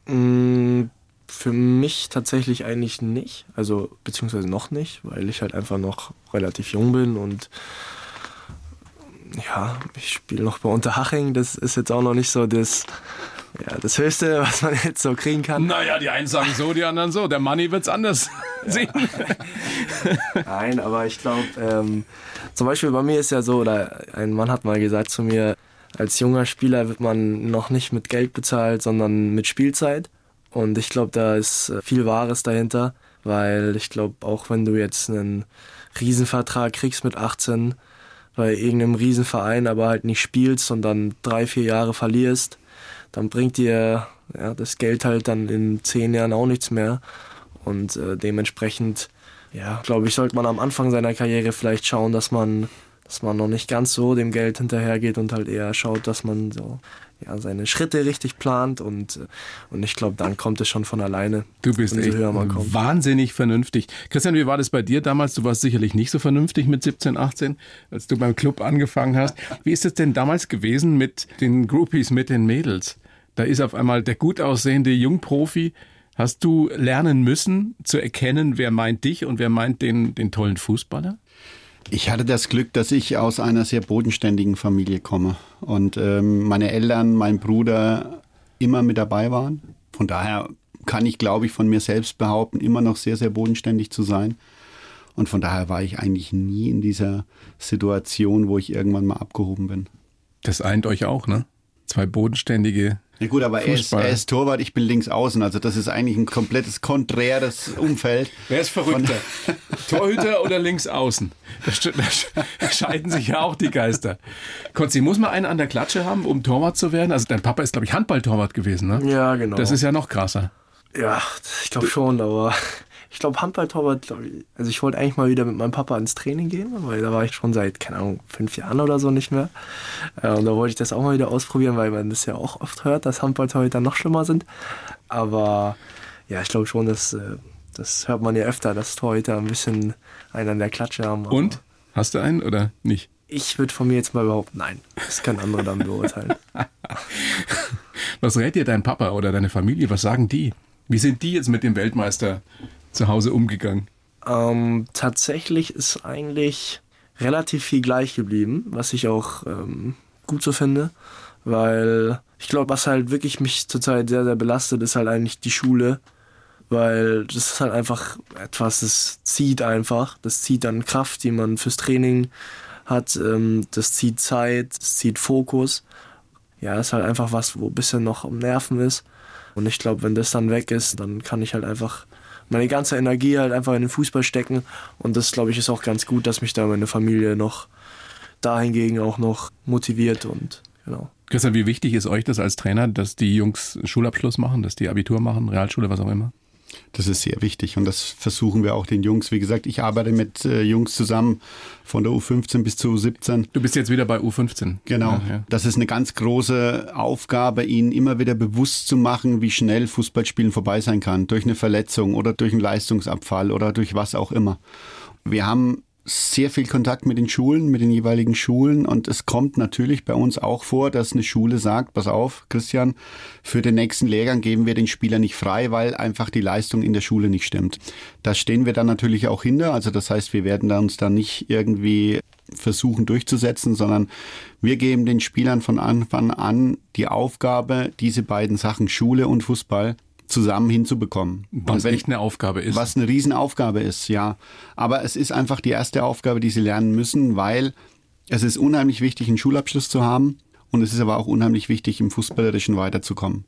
Mm, Für mich tatsächlich eigentlich nicht, also beziehungsweise noch nicht, weil ich halt einfach noch relativ jung bin und ja, ich spiele noch bei Unterhaching, das ist jetzt auch noch nicht so das, ja, das Höchste, was man jetzt so kriegen kann. Naja, die einen sagen so, die anderen so. Der Money wird's anders sehen. Nein, aber ich glaube, ähm, zum Beispiel bei mir ist ja so, oder ein Mann hat mal gesagt zu mir, als junger Spieler wird man noch nicht mit Geld bezahlt, sondern mit Spielzeit. Und ich glaube, da ist äh, viel Wahres dahinter, weil ich glaube, auch wenn du jetzt einen Riesenvertrag kriegst mit 18 bei irgendeinem Riesenverein, aber halt nicht spielst und dann drei, vier Jahre verlierst, dann bringt dir ja, das Geld halt dann in zehn Jahren auch nichts mehr. Und äh, dementsprechend, ja, glaube ich, sollte man am Anfang seiner Karriere vielleicht schauen, dass man, dass man noch nicht ganz so dem Geld hinterhergeht und halt eher schaut, dass man so ja, seine Schritte richtig plant und, äh, und ich glaube, dann kommt es schon von alleine. Du bist echt wahnsinnig vernünftig. Christian, wie war das bei dir damals? Du warst sicherlich nicht so vernünftig mit 17, 18, als du beim Club angefangen hast. Wie ist es denn damals gewesen mit den Groupies, mit den Mädels? Da ist auf einmal der gut aussehende Jungprofi. Hast du lernen müssen zu erkennen, wer meint dich und wer meint den, den tollen Fußballer? Ich hatte das Glück, dass ich aus einer sehr bodenständigen Familie komme und ähm, meine Eltern, mein Bruder immer mit dabei waren. Von daher kann ich, glaube ich, von mir selbst behaupten, immer noch sehr, sehr bodenständig zu sein. Und von daher war ich eigentlich nie in dieser Situation, wo ich irgendwann mal abgehoben bin. Das eint euch auch, ne? Zwei bodenständige. Ja gut, aber er ist, er ist Torwart, ich bin links außen. Also das ist eigentlich ein komplettes konträres Umfeld. Wer ist verrückter? Torhüter oder links außen? Da, scheiden sich ja auch die Geister. Konzi, muss man einen an der Klatsche haben, um Torwart zu werden? Also dein Papa ist, glaube ich, Handballtorwart gewesen, ne? Ja, genau. Das ist ja noch krasser. Ja, ich glaube schon, aber ich glaube Handballtorwart, glaub ich, also ich wollte eigentlich mal wieder mit meinem Papa ins Training gehen, weil da war ich schon seit, keine Ahnung, fünf Jahren oder so nicht mehr. Äh, Und da wollte ich das auch mal wieder ausprobieren, weil man das ja auch oft hört, dass Handballtorhüter noch schlimmer sind. Aber ja, ich glaube schon, dass, äh, das hört man ja öfter, dass Torhüter ein bisschen einen an der Klatsche haben. Und? Hast du einen oder nicht? Ich würde von mir jetzt mal behaupten, nein. Das kann andere dann beurteilen. Was rät dir dein Papa oder deine Familie? Was sagen die? Wie sind die jetzt mit dem Weltmeister zu Hause umgegangen? Ähm, tatsächlich ist eigentlich relativ viel gleich geblieben, was ich auch ähm, gut so finde, weil ich glaube, was halt wirklich mich zurzeit sehr, sehr belastet, ist halt eigentlich die Schule, weil das ist halt einfach etwas, das zieht einfach, das zieht dann Kraft, die man fürs Training hat, ähm, das zieht Zeit, das zieht Fokus. Ja, ist halt einfach was, wo ein bisschen noch am Nerven ist. Und ich glaube, wenn das dann weg ist, dann kann ich halt einfach meine ganze Energie halt einfach in den Fußball stecken. Und das, glaube ich, ist auch ganz gut, dass mich da meine Familie noch dahingegen auch noch motiviert und genau. Christian, wie wichtig ist euch das als Trainer, dass die Jungs Schulabschluss machen, dass die Abitur machen, Realschule, was auch immer? Das ist sehr wichtig und das versuchen wir auch den Jungs. Wie gesagt, ich arbeite mit äh, Jungs zusammen von der U15 bis zur U17. Du bist jetzt wieder bei U15. Genau. Ja, ja. Das ist eine ganz große Aufgabe, ihnen immer wieder bewusst zu machen, wie schnell Fußballspielen vorbei sein kann. Durch eine Verletzung oder durch einen Leistungsabfall oder durch was auch immer. Wir haben sehr viel Kontakt mit den Schulen, mit den jeweiligen Schulen und es kommt natürlich bei uns auch vor, dass eine Schule sagt, pass auf, Christian, für den nächsten Lehrgang geben wir den Spieler nicht frei, weil einfach die Leistung in der Schule nicht stimmt. Da stehen wir dann natürlich auch hinter, also das heißt, wir werden da uns da nicht irgendwie versuchen durchzusetzen, sondern wir geben den Spielern von Anfang an die Aufgabe, diese beiden Sachen, Schule und Fußball, zusammen hinzubekommen. Was wenn- echt eine Aufgabe ist. was eine Riesenaufgabe ist, ja. Aber es ist einfach die erste Aufgabe, die sie lernen müssen, weil es ist unheimlich wichtig, einen Schulabschluss zu haben und es ist aber auch unheimlich wichtig, im Fußballerischen weiterzukommen.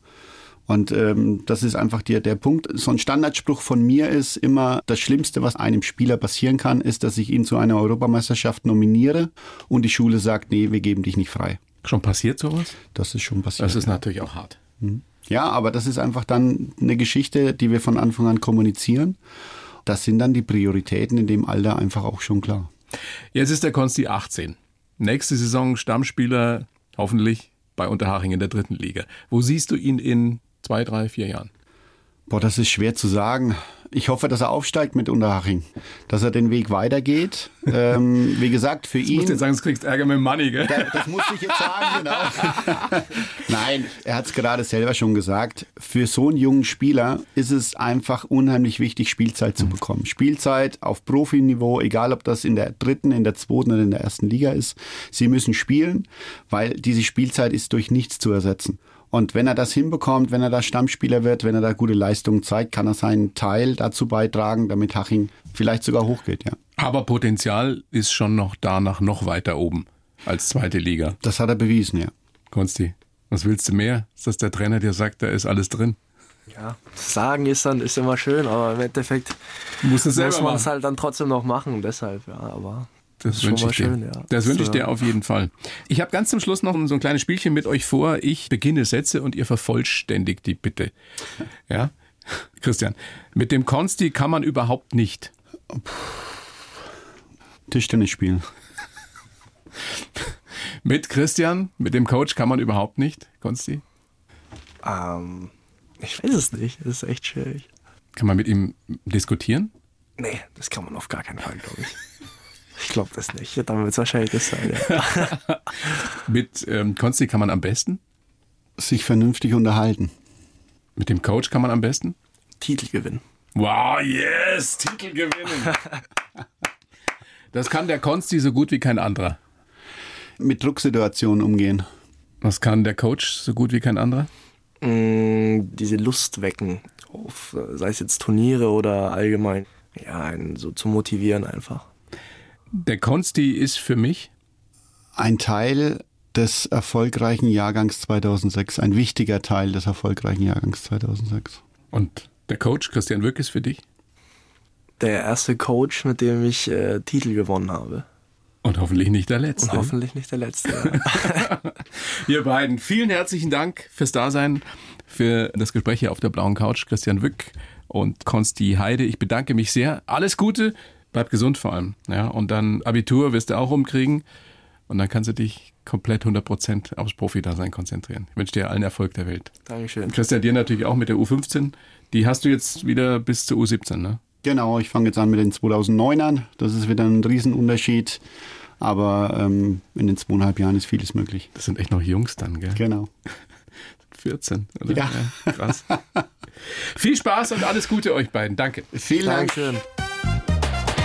Und ähm, das ist einfach der, der Punkt. So ein Standardspruch von mir ist immer, das Schlimmste, was einem Spieler passieren kann, ist, dass ich ihn zu einer Europameisterschaft nominiere und die Schule sagt, nee, wir geben dich nicht frei. Schon passiert sowas? Das ist schon passiert. Das ist natürlich auch hart. Ja, aber das ist einfach dann eine Geschichte, die wir von Anfang an kommunizieren. Das sind dann die Prioritäten in dem Alter einfach auch schon klar. Jetzt ist der Konsti 18. Nächste Saison Stammspieler, hoffentlich bei Unterhaching in der dritten Liga. Wo siehst du ihn in zwei, drei, vier Jahren? Boah, das ist schwer zu sagen. Ich hoffe, dass er aufsteigt mit Unterhaching, dass er den Weg weitergeht. ähm, wie gesagt, für Ich ihn. muss dir sagen, du kriegst Ärger mit Money, gell? Da- Das musste ich jetzt sagen, genau. Nein, er hat es gerade selber schon gesagt. Für so einen jungen Spieler ist es einfach unheimlich wichtig, Spielzeit zu bekommen. Spielzeit auf Profiniveau, egal ob das in der dritten, in der zweiten oder in der ersten Liga ist. Sie müssen spielen, weil diese Spielzeit ist durch nichts zu ersetzen. Und wenn er das hinbekommt, wenn er da Stammspieler wird, wenn er da gute Leistungen zeigt, kann er seinen Teil dazu beitragen, damit Haching vielleicht sogar hochgeht, ja. Aber Potenzial ist schon noch da nach noch weiter oben als zweite Liga. Das hat er bewiesen, ja. Konsti, was willst du mehr? Ist das der Trainer, der sagt, da ist alles drin? Ja, sagen ist dann ist immer schön, aber im Endeffekt selber muss man es halt dann trotzdem noch machen. Deshalb, ja, aber Das wünsche ich dir. schön, ja. Das wünsche ich So. dir auf jeden Fall. Ich habe ganz zum Schluss noch so ein kleines Spielchen mit euch vor. Ich beginne Sätze und ihr vervollständigt die bitte. Ja? Christian, mit dem Konsti kann man überhaupt nicht. Tischtennis spielen. Mit Christian, mit dem Coach kann man überhaupt nicht. Konsti? Ähm, ich weiß es nicht. Das ist echt schwierig. Kann man mit ihm diskutieren? Nee, das kann man auf gar keinen Fall, glaube ich. Ich glaube das nicht. Dann wird es wahrscheinlich das sein. Ja. Mit ähm, Konsti kann man am besten? Sich vernünftig unterhalten. Mit dem Coach kann man am besten? Titel gewinnen. Wow, yes, Titel gewinnen. Das kann der Konsti so gut wie kein anderer. Mit Drucksituationen umgehen. Was kann der Coach so gut wie kein anderer? Mm, diese Lust wecken, auf, äh, sei es jetzt Turniere oder allgemein, ja, einen so zu motivieren einfach. Der Konsti ist für mich Ein Teil des erfolgreichen Jahrgangs 2006. Ein wichtiger Teil des erfolgreichen Jahrgangs 2006. und der Coach Christian Wück ist für dich Der erste Coach, mit dem ich äh, Titel gewonnen habe. und hoffentlich nicht der letzte. Und hoffentlich nicht der letzte. Ja. Ihr beiden, vielen herzlichen Dank fürs Dasein, für das Gespräch hier auf der blauen Couch. Christian Wück und Konsti Heide. Ich bedanke mich sehr. Alles Gute, bleib gesund vor allem. Ja, und dann Abitur wirst du auch rumkriegen und dann kannst du dich komplett 100% aufs Profi-Dasein konzentrieren. Ich wünsche dir allen Erfolg der Welt. Dankeschön. Christian, dir natürlich auch mit der U15. Die hast du jetzt wieder bis zur U17, ne? Genau, ich fange jetzt an mit den 2009ern. Das ist wieder ein Riesenunterschied. Aber ähm, in den zweieinhalb Jahren ist vieles möglich. Das sind echt noch Jungs dann, gell? Genau. 14. Oder? Ja. krass. Viel Spaß und alles Gute euch beiden. Danke. Vielen Dank. Dankeschön.